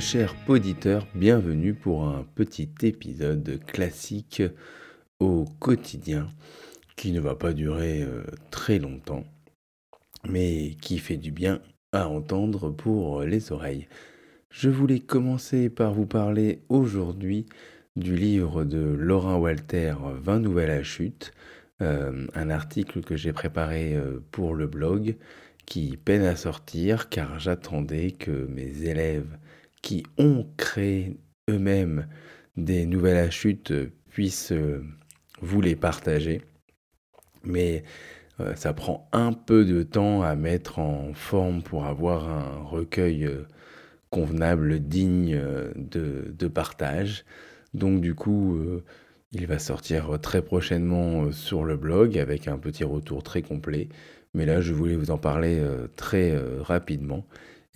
Chers auditeurs, bienvenue pour un petit épisode classique au quotidien qui ne va pas durer euh, très longtemps mais qui fait du bien à entendre pour les oreilles. Je voulais commencer par vous parler aujourd'hui du livre de Laurent Walter 20 nouvelles à chute, euh, un article que j'ai préparé euh, pour le blog qui peine à sortir car j'attendais que mes élèves qui ont créé eux-mêmes des nouvelles à chute puissent euh, vous les partager. Mais ça prend un peu de temps à mettre en forme pour avoir un recueil convenable, digne de, partage. Donc du coup, euh, il va sortir très prochainement euh, sur le blog avec un petit retour très complet. Mais là, je voulais vous en parler euh, très rapidement.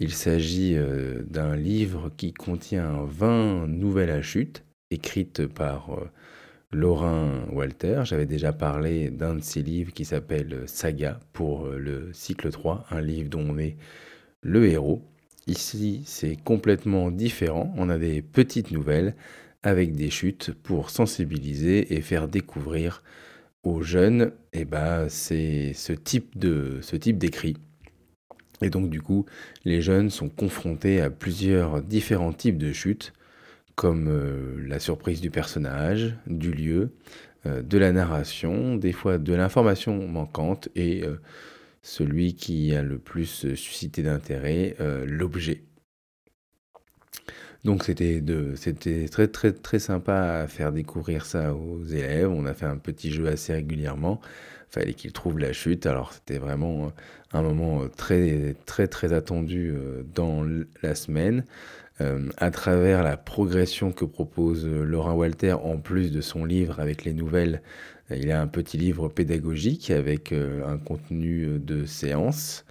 Il s'agit d'un livre qui contient 20 nouvelles à chute, écrites par Laurin Walter. J'avais déjà parlé d'un de ses livres qui s'appelle Saga pour le cycle 3, un livre dont on est le héros. Ici, c'est complètement différent. On a des petites nouvelles avec des chutes pour sensibiliser et faire découvrir aux jeunes eh ben, c'est ce type d'écrit. Et donc du coup, les jeunes sont confrontés à plusieurs différents types de chutes, comme euh, la surprise du personnage, du lieu, euh, de la narration, des fois de l'information manquante et euh, celui qui a le plus suscité d'intérêt, l'objet. Donc c'était très très très sympa à faire découvrir ça aux élèves. On a fait un petit jeu assez régulièrement. Fallait qu'ils trouvent la chute. Alors c'était vraiment euh, un moment euh, très très attendu euh, dans la semaine. à travers la progression que propose Laurent Walter, en plus de son livre avec les nouvelles, il a un petit livre pédagogique avec un contenu de séance.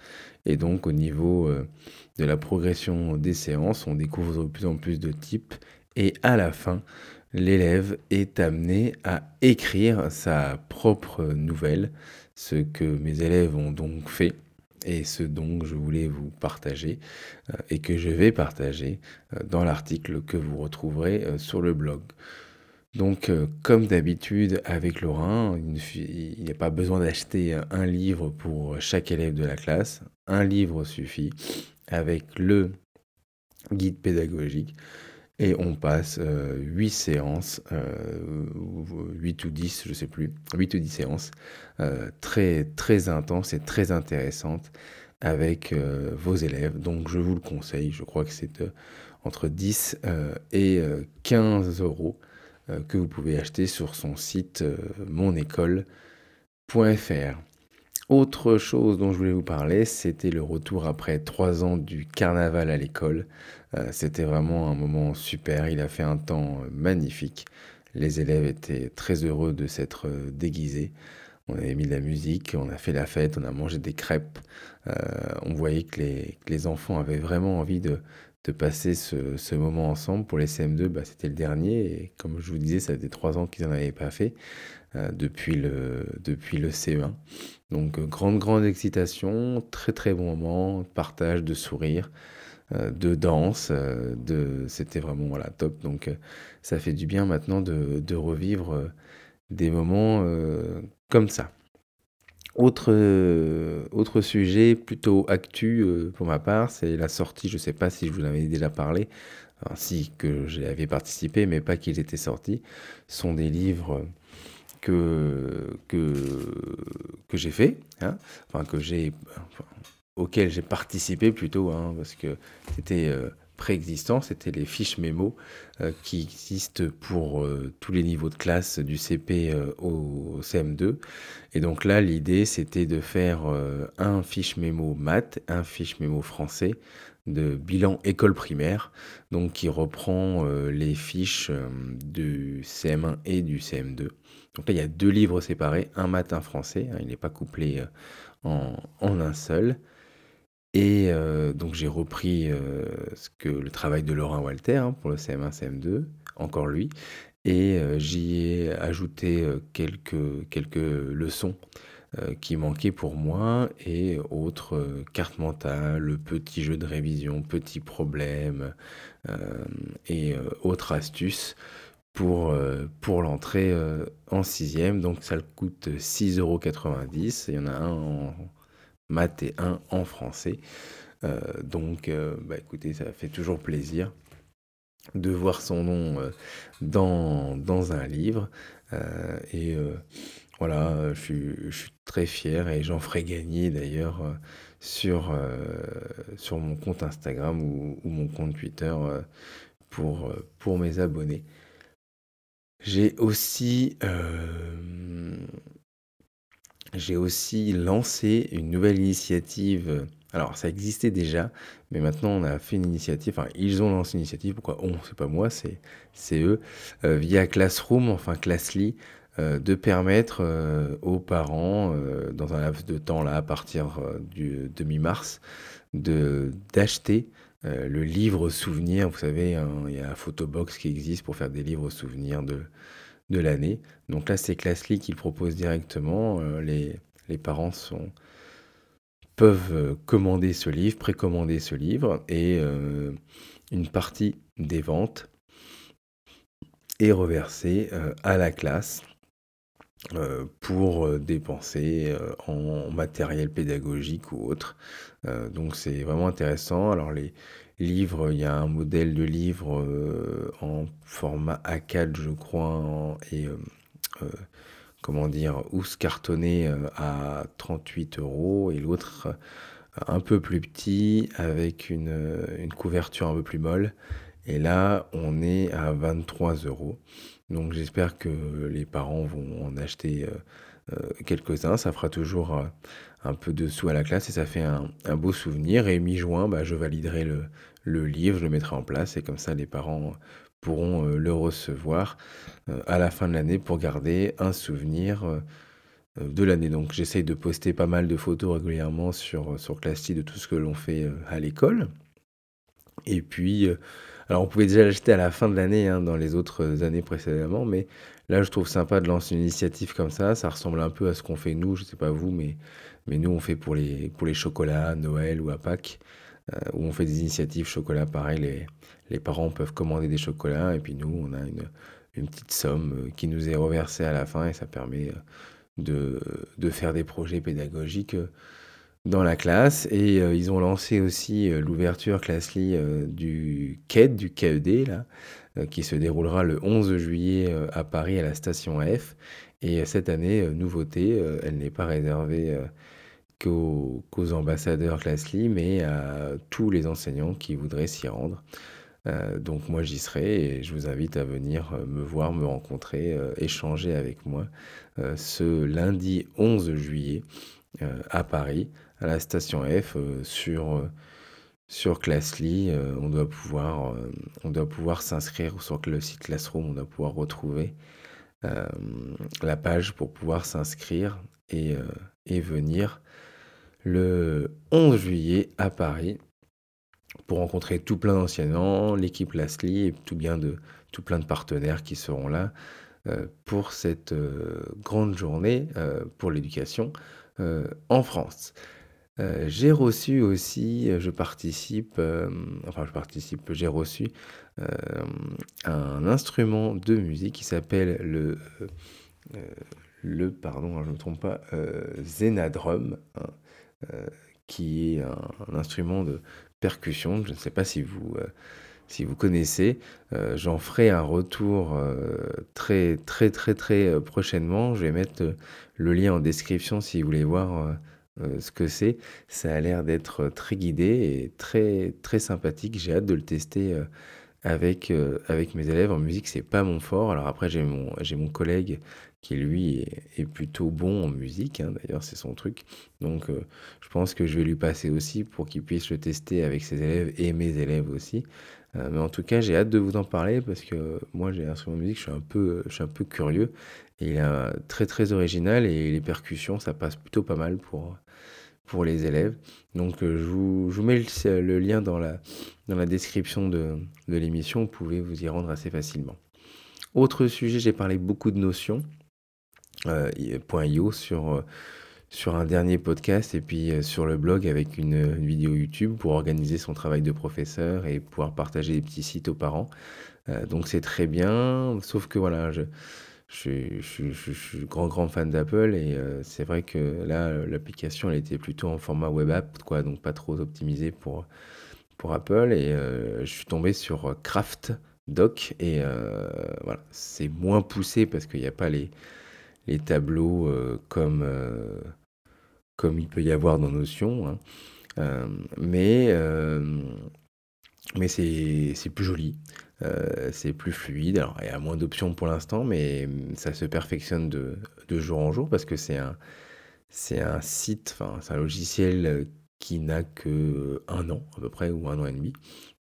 Et donc au niveau de la progression des séances, on découvre de plus en plus de types et à la fin, l'élève est amené à écrire sa propre nouvelle, ce que mes élèves ont donc fait et ce dont je voulais vous partager euh, et que je vais partager euh, dans l'article que vous retrouverez euh, sur le blog. Donc, comme d'habitude avec Laurent, il n'y a pas besoin d'acheter un livre pour chaque élève de la classe. Un livre suffit avec le guide pédagogique et on passe euh, 8 séances, euh, 8 ou 10, je ne sais plus, 8 ou 10 séances euh, très, très intenses et très intéressantes avec euh, vos élèves. Donc je vous le conseille, je crois que c'est euh, entre 10 et 15 euros que vous pouvez acheter sur son site monécole.fr. Autre chose dont je voulais vous parler, c'était le retour après trois ans du carnaval à l'école. Euh, c'était vraiment un moment super, il a fait un temps euh, magnifique. Les élèves étaient très heureux de s'être euh, déguisés. On avait mis de la musique, on a fait la fête, on a mangé des crêpes. on voyait que les, enfants avaient vraiment envie de, passer ce, moment ensemble. Pour les CM2, bah, c'était le dernier. Et comme je vous disais, ça faisait trois ans qu'ils n'en avaient pas fait. Euh, depuis, le, depuis le CE1. Donc euh, grande, grande excitation, très très bon moment, partage de sourires, euh, de danse, de... c'était vraiment voilà, top. Donc ça fait du bien maintenant de, de revivre des moments comme ça. Autre, autre sujet plutôt actu pour ma part, c'est la sortie, je ne sais pas si je vous en avais déjà parlé, ainsi que j'avais participé, mais pas qu'ils étaient sortis, sont des livres que, que, que j'ai fait, hein, enfin que j'ai, auquel j'ai participé plutôt, hein, parce que c'était euh, préexistant, c'était les fiches mémo euh, qui existent pour euh, tous les niveaux de classe du CP au CM2. Et donc là, l'idée, c'était de faire un fiche mémo maths, un fiche mémo français, de bilan école primaire, donc qui reprend les fiches du CM1 et du CM2. Donc là, il y a deux livres séparés, un maths, un français. Hein, il n'est pas couplé euh, en, en, un seul. Et euh, donc j'ai repris euh, ce que, le travail de Laurent Walter hein, pour le CM1, CM2, encore lui. Et j'y ai ajouté quelques, quelques leçons qui manquaient pour moi et autres cartes mentales, petits jeux de révision, petits problèmes et autres astuces pour, pour l'entrée en sixième. Donc ça coûte 6,90 euros. Il y en a un en maths et un en français. donc bah, écoutez, ça fait toujours plaisir de voir son nom dans, dans un livre. et voilà, je suis, très fier et j'en ferai gagner d'ailleurs sur, sur mon compte Instagram ou, mon compte Twitter pour, pour mes abonnés. J'ai aussi, j'ai aussi lancé une nouvelle initiative. Alors, ça existait déjà, mais maintenant on a fait une initiative, enfin, ils ont lancé une initiative, pourquoi on, c'est pas moi, c'est, eux, euh, via Classroom, enfin Classly, euh, de permettre euh, aux parents, dans un laps de temps là, à partir du demi-mars, de, d'acheter le livre souvenir. Vous savez, hein, il y a Photobox qui existe pour faire des livres souvenirs de, de l'année. Donc là, c'est Classly qui le propose directement. les, les parents peuvent euh, commander ce livre, précommander ce livre, et euh, une partie des ventes est reversée euh, à la classe pour dépenser en matériel pédagogique ou autre. donc c'est vraiment intéressant. Alors les livres, il y a un modèle de livre en format A4, je crois, et comment dire, housse cartonné euh, à 38 euros et l'autre euh, un peu plus petit avec une, euh, une, couverture un peu plus molle. Et là, on est à 23 euros. Donc j'espère que les parents vont en acheter quelques-uns. Ça fera toujours un peu de sous à la classe et ça fait un, beau souvenir. Et mi-juin, bah, je validerai le, livre, je le mettrai en place et comme ça les parents pourront euh, le recevoir euh, à la fin de l'année pour garder un souvenir euh, de l'année. Donc j'essaye de poster pas mal de photos régulièrement sur, sur Classy de tout ce que l'on fait à l'école. Et puis, alors on pouvait déjà l'acheter à la fin de l'année hein, dans les autres années précédemment, mais là je trouve sympa de lancer une initiative comme ça. Ça ressemble un peu à ce qu'on fait nous, je ne sais pas vous, mais, nous on fait pour les, pour les chocolats, Noël ou à Pâques. Euh, où on fait des initiatives chocolat. Pareil, les, les parents peuvent commander des chocolats et puis nous, on a une, petite somme euh, qui nous est reversée à la fin et ça permet euh, de faire des projets pédagogiques dans la classe. Et ils ont lancé aussi l'ouverture Classly du KED, du KED, là, qui se déroulera le 11 juillet à Paris à la station F. Et cette année, nouveauté, elle n'est pas réservée qu'aux ambassadeurs Classly, mais à tous les enseignants qui voudraient s'y rendre. Euh, donc moi j'y serai et je vous invite à venir euh, me voir, me rencontrer, euh, échanger avec moi ce lundi 11 juillet à Paris, à la station F, sur, sur Classly. on doit pouvoir, on doit pouvoir s'inscrire sur le site Classroom, on doit pouvoir retrouver la page pour pouvoir s'inscrire et, et venir le 11 juillet à Paris pour rencontrer tout plein d'enseignants, l'équipe Lastly et tout, bien de, tout plein de partenaires qui seront là euh, pour cette euh, grande journée euh, pour l'éducation en France. J'ai reçu aussi, je participe, enfin je participe, j'ai reçu un instrument de musique qui s'appelle le, le, pardon, je ne me trompe pas, Zenadrum. Hein. Euh, qui est un, instrument de percussion. Je ne sais pas si vous, euh, si vous connaissez. Euh, j'en ferai un retour très très très très prochainement. Je vais mettre le lien en description si vous voulez voir ce que c'est. Ça a l'air d'être très guidé et très sympathique. J'ai hâte de le tester avec, avec mes élèves. En musique, c'est pas mon fort. Alors après, j'ai mon, collègue qui lui est, plutôt bon en musique, hein, d'ailleurs c'est son truc. Donc euh, je pense que je vais lui passer aussi pour qu'il puisse le tester avec ses élèves et mes élèves aussi. Euh, mais en tout cas j'ai hâte de vous en parler parce que moi j'ai un instrument de musique, je suis un peu, je suis un peu curieux. Il est très très original et les percussions ça passe plutôt pas mal pour, pour les élèves. Donc euh, je vous, je, vous, mets le, lien dans la, dans la description de, de l'émission, vous pouvez vous y rendre assez facilement. Autre sujet, j'ai parlé beaucoup de notions. Euh, .io sur, euh, sur un dernier podcast et puis sur le blog avec une, vidéo YouTube pour organiser son travail de professeur et pouvoir partager des petits sites aux parents. donc c'est très bien, sauf que voilà, je, suis grand grand fan d'Apple et c'est vrai que là l'application elle était plutôt en format web app quoi, donc pas trop optimisée pour, Apple et je suis tombé sur Craft Doc et c'est moins poussé parce qu'il n'y a pas les tableaux comme, comme il peut y avoir dans Notion. Hein. mais mais c'est plus joli, c'est plus fluide. Alors, il y a moins d'options pour l'instant, mais ça se perfectionne de, de jour en jour parce que c'est un, un site, c'est un logiciel qui n'a que un an à peu près ou un an et demi.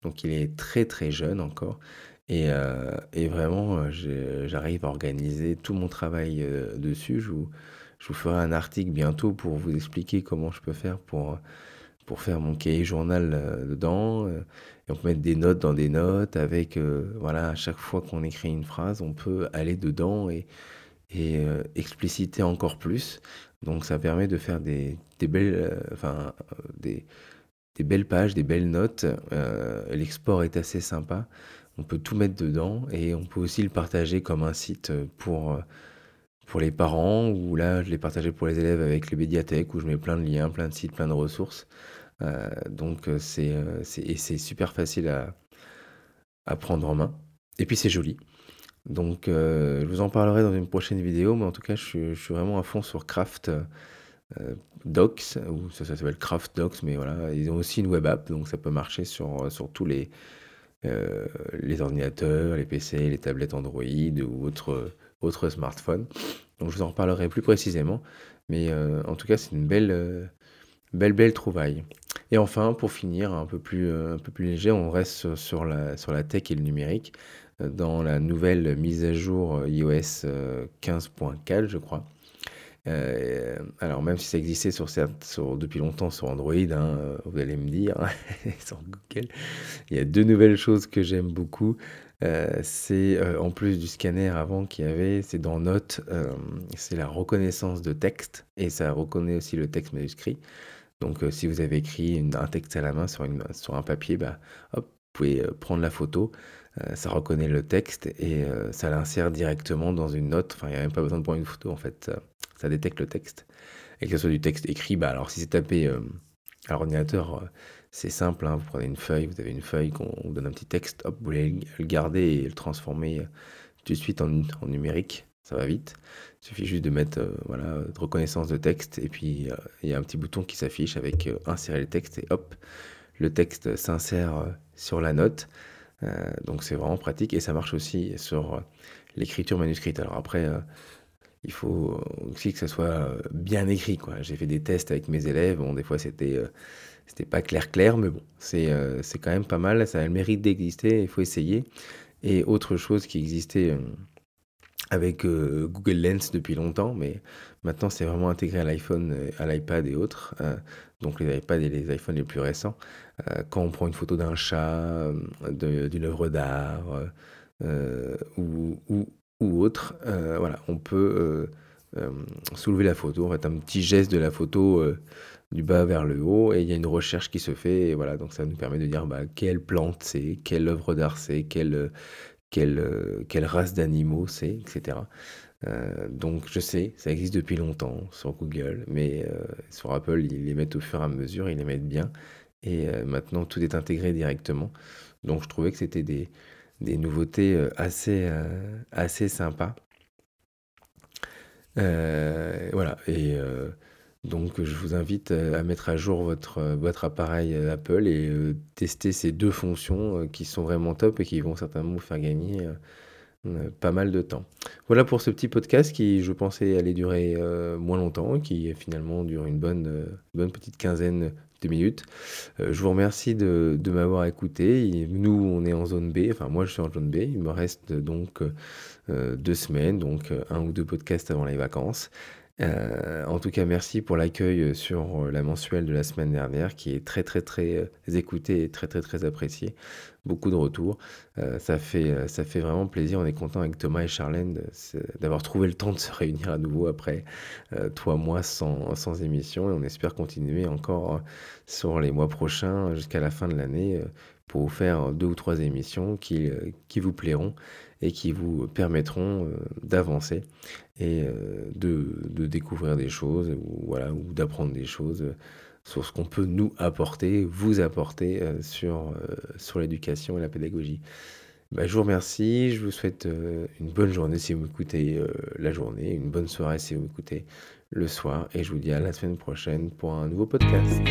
Donc, il est très très jeune encore. Et, et vraiment, j'arrive à organiser tout mon travail dessus. Je vous ferai un article bientôt pour vous expliquer comment je peux faire pour, pour faire mon cahier journal dedans. Et on peut mettre des notes dans des notes avec, voilà, à chaque fois qu'on écrit une phrase, on peut aller dedans et, expliciter encore plus. Donc ça permet de faire des, des belles, enfin, des, des belles pages, des belles notes. L'export est assez sympa. On peut tout mettre dedans et on peut aussi le partager comme un site pour, pour les parents, ou là je l'ai partagé pour les élèves avec les médiathèques où je mets plein de liens, plein de sites, plein de ressources. Euh, donc euh, c'est euh, c'est super facile à, à prendre en main. Et puis c'est joli. Donc je vous en parlerai dans une prochaine vidéo, mais en tout cas je suis vraiment à fond sur Craft Docs, ou ça, ça s'appelle Craft Docs, mais voilà, ils ont aussi une web app, donc ça peut marcher sur, sur tous les, euh, les ordinateurs, les PC, les tablettes Android ou autres, autres smartphones. Donc je vous en reparlerai plus précisément, mais euh, en tout cas c'est une belle, euh, belle, belle trouvaille. Et enfin, pour finir, un peu plus, un peu plus léger, on reste sur, la, sur la tech et le numérique. Dans la nouvelle mise à jour iOS 15.4, je crois, euh, alors même si ça existait depuis longtemps sur Android, hein, vous allez me dire, sur Google, il y a deux nouvelles choses que j'aime beaucoup. Euh, c'est euh, en plus du scanner avant qu'il y avait, c'est dans Notes, c'est la reconnaissance de texte et ça reconnaît aussi le texte manuscrit. Donc si vous avez écrit un texte à la main sur, un papier, bah, vous pouvez prendre la photo, ça reconnaît le texte et ça l'insère directement dans une note. Enfin, il n'y a même pas besoin de prendre une photo en fait détecte le texte. Et que ce soit du texte écrit, bah alors si c'est tapé euh, à l'ordinateur, euh, c'est simple, hein. vous prenez une feuille, vous avez une feuille qu'on vous donne un petit texte, hop, vous voulez le garder et le transformer euh, tout de suite en, numérique, ça va vite. Il suffit juste de mettre voilà, de reconnaissance de texte et puis il y a un petit bouton qui s'affiche avec insérer le texte et hop, le texte s'insère sur la note. donc c'est vraiment pratique et ça marche aussi sur l'écriture manuscrite. Alors après, il faut aussi que ça soit bien écrit. Quoi. J'ai fait des tests avec mes élèves. Bon, des fois, c'était euh, c'était pas clair clair, mais bon, c'est euh, c'est quand même pas mal. Ça a le mérite d'exister. Il faut essayer. Et autre chose qui existait euh, avec Google Lens depuis longtemps, mais maintenant c'est vraiment intégré à l'iPhone, à l'iPad et autres. donc les iPads et les iPhones les plus récents. quand on prend une photo d'un chat, d'une œuvre d'art, ou, ou autre, euh, voilà, on peut euh, euh, soulever la photo, en fait un petit geste de la photo du bas vers le haut et il y a une recherche qui se fait et voilà donc ça nous permet de dire bah, quelle plante c'est, quelle œuvre d'art c'est, quelle, quelle, quelle race d'animaux c'est, etc. donc je sais, ça existe depuis longtemps sur Google, mais sur Apple ils les mettent au fur et à mesure, ils les mettent bien et maintenant tout est intégré directement. Donc je trouvais que c'était des, des nouveautés euh, assez, euh, assez sympas. Euh, voilà, et donc je vous invite à mettre à jour votre, votre appareil Apple et tester ces deux fonctions qui sont vraiment top et qui vont certainement vous faire gagner pas mal de temps. Voilà pour ce petit podcast qui, je pensais, allait durer moins longtemps, qui finalement dure une bonne, bonne petite quinzaine deux minutes. Euh, je vous remercie de, m'avoir écouté. nous, on est en zone B, enfin moi je suis en zone B. Il me reste donc euh, deux semaines, donc euh, un ou deux podcasts avant les vacances. Euh, en tout cas, merci pour l'accueil sur la mensuelle de la semaine dernière, qui est très très très écouté et très très très apprécié. Beaucoup de retours. ça fait, ça fait vraiment plaisir. On est content avec Thomas et Charlène d'avoir trouvé le temps de se réunir à nouveau après trois mois sans, sans émission. Et on espère continuer encore sur les mois prochains jusqu'à la fin de l'année pour vous faire deux ou trois émissions qui, qui vous plairont et qui vous permettront euh, d'avancer et euh, de, découvrir des choses ou, voilà, ou d'apprendre des choses sur ce qu'on peut nous apporter, vous apporter euh, sur, sur l'éducation et la pédagogie. Bah, je vous remercie, je vous souhaite une bonne journée si vous m'écoutez la journée, une bonne soirée si vous m'écoutez le soir, et je vous dis à la semaine prochaine pour un nouveau podcast.